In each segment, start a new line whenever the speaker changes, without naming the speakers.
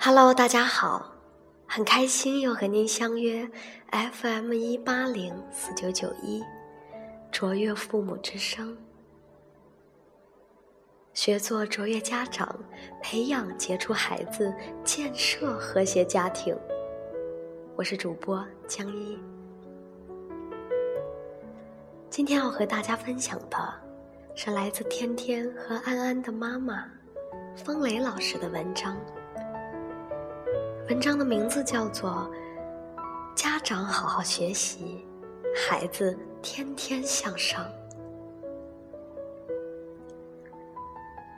Hello，大家好，很开心又和您相约 FM 一八零四九九一，卓越父母之声，学做卓越家长，培养杰出孩子，建设和谐家庭。我是主播江一，今天要和大家分享的是来自天天和安安的妈妈风雷老师的文章。文章的名字叫做《家长好好学习，孩子天天向上》。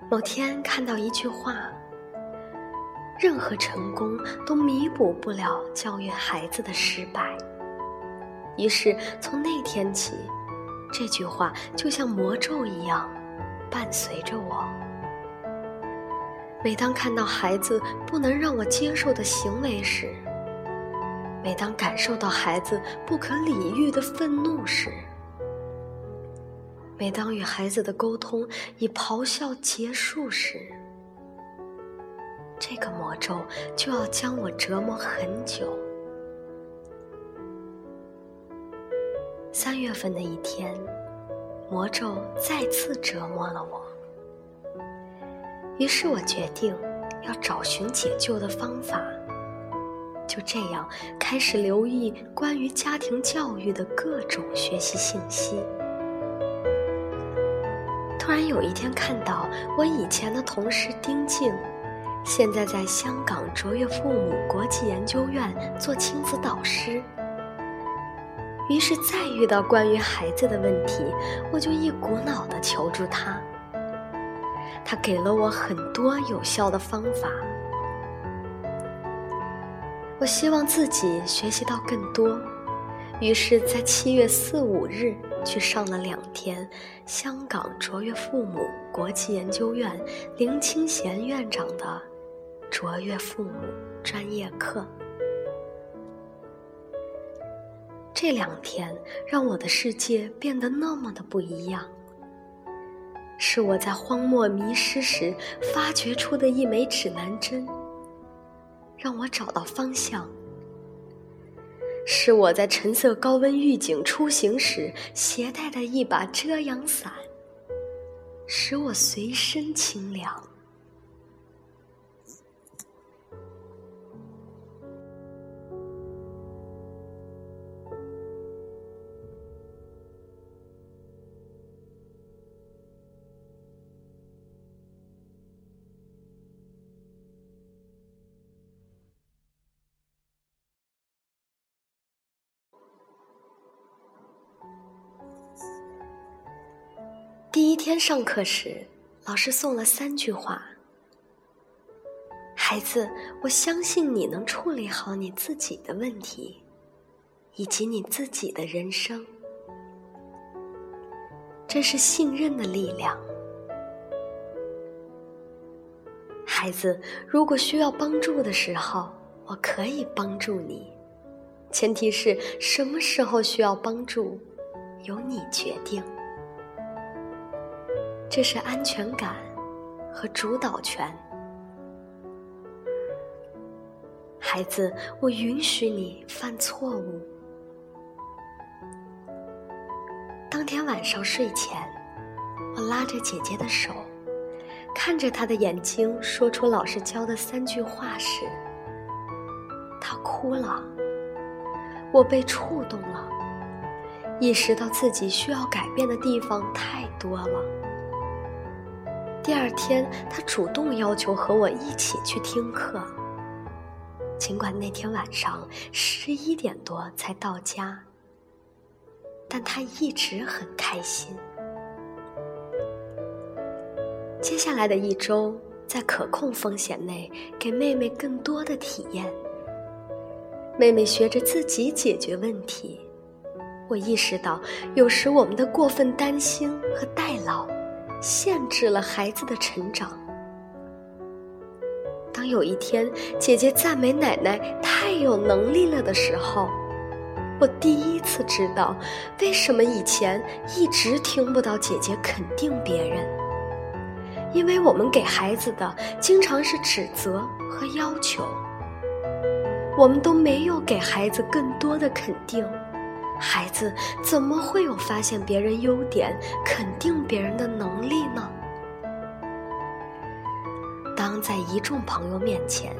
某天看到一句话：“任何成功都弥补不了教育孩子的失败。”于是从那天起，这句话就像魔咒一样伴随着我。每当看到孩子不能让我接受的行为时，每当感受到孩子不可理喻的愤怒时，每当与孩子的沟通以咆哮结束时，这个魔咒就要将我折磨很久。三月份的一天，魔咒再次折磨了我。于是我决定要找寻解救的方法。就这样，开始留意关于家庭教育的各种学习信息。突然有一天，看到我以前的同事丁静，现在在香港卓越父母国际研究院做亲子导师。于是再遇到关于孩子的问题，我就一股脑的求助他。他给了我很多有效的方法。我希望自己学习到更多，于是，在七月四五日去上了两天香港卓越父母国际研究院林清贤院长的卓越父母专业课。这两天让我的世界变得那么的不一样。是我在荒漠迷失时发掘出的一枚指南针，让我找到方向；是我在橙色高温预警出行时携带的一把遮阳伞，使我随身清凉。今天上课时，老师送了三句话：“孩子，我相信你能处理好你自己的问题，以及你自己的人生。这是信任的力量。孩子，如果需要帮助的时候，我可以帮助你，前提是什么时候需要帮助，由你决定。”这是安全感和主导权，孩子，我允许你犯错误。当天晚上睡前，我拉着姐姐的手，看着她的眼睛，说出老师教的三句话时，她哭了。我被触动了，意识到自己需要改变的地方太多了。第二天，他主动要求和我一起去听课。尽管那天晚上十一点多才到家，但他一直很开心。接下来的一周，在可控风险内，给妹妹更多的体验。妹妹学着自己解决问题。我意识到，有时我们的过分担心和代劳。限制了孩子的成长。当有一天姐姐赞美奶奶太有能力了的时候，我第一次知道为什么以前一直听不到姐姐肯定别人。因为我们给孩子的经常是指责和要求，我们都没有给孩子更多的肯定，孩子怎么会有发现别人优点、肯定别人的能力呢？当在一众朋友面前，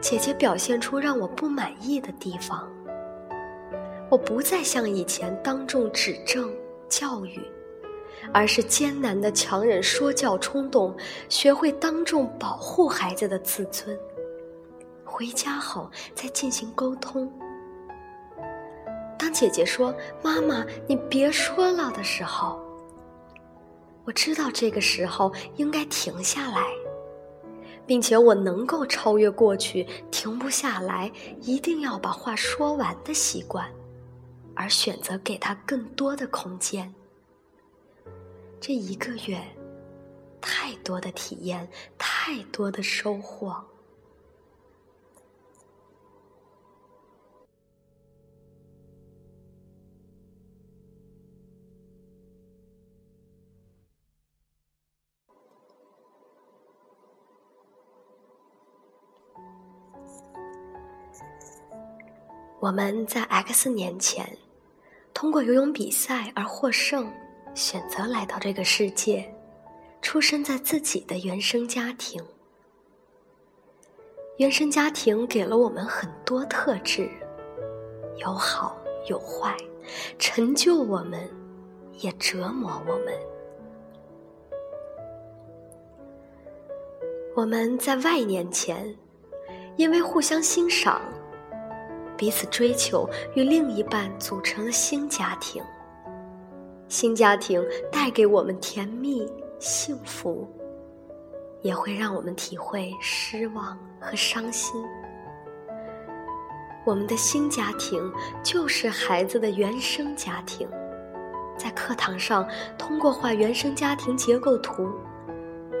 姐姐表现出让我不满意的地方，我不再像以前当众指正教育。而是艰难的强忍说教冲动，学会当众保护孩子的自尊。回家后再进行沟通。姐姐说“妈妈，你别说了”的时候，我知道这个时候应该停下来，并且我能够超越过去停不下来，一定要把话说完的习惯，而选择给他更多的空间。这一个月，太多的体验，太多的收获。我们在 X 年前，通过游泳比赛而获胜。选择来到这个世界，出生在自己的原生家庭。原生家庭给了我们很多特质，有好有坏，成就我们，也折磨我们。我们在 Y 年前，因为互相欣赏，彼此追求，与另一半组成了新家庭。新家庭带给我们甜蜜幸福，也会让我们体会失望和伤心。我们的新家庭就是孩子的原生家庭，在课堂上通过画原生家庭结构图，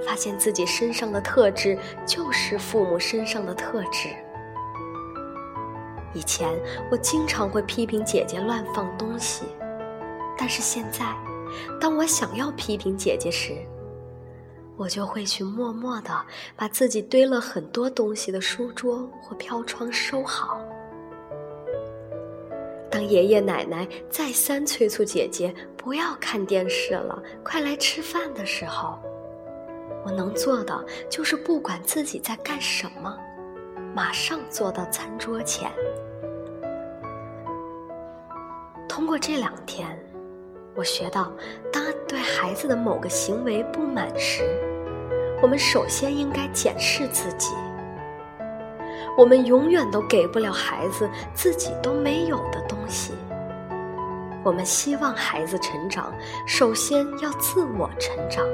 发现自己身上的特质就是父母身上的特质。以前我经常会批评姐姐乱放东西。但是现在，当我想要批评姐姐时，我就会去默默的把自己堆了很多东西的书桌或飘窗收好。当爷爷奶奶再三催促姐姐不要看电视了，快来吃饭的时候，我能做的就是不管自己在干什么，马上坐到餐桌前。通过这两天。我学到，当对孩子的某个行为不满时，我们首先应该检视自己。我们永远都给不了孩子自己都没有的东西。我们希望孩子成长，首先要自我成长。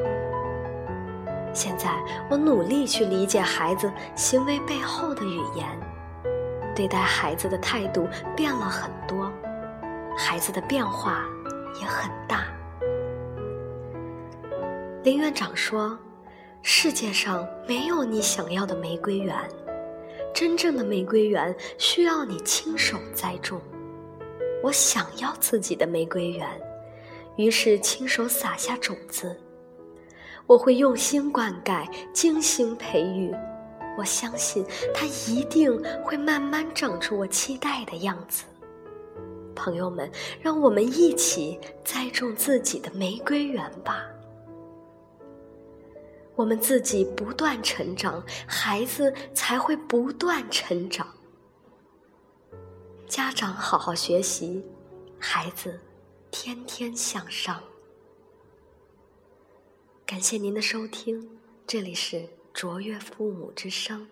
现在，我努力去理解孩子行为背后的语言，对待孩子的态度变了很多，孩子的变化。也很大。林院长说：“世界上没有你想要的玫瑰园，真正的玫瑰园需要你亲手栽种。我想要自己的玫瑰园，于是亲手撒下种子。我会用心灌溉，精心培育。我相信它一定会慢慢长出我期待的样子。”朋友们，让我们一起栽种自己的玫瑰园吧。我们自己不断成长，孩子才会不断成长。家长好好学习，孩子天天向上。感谢您的收听，这里是卓越父母之声。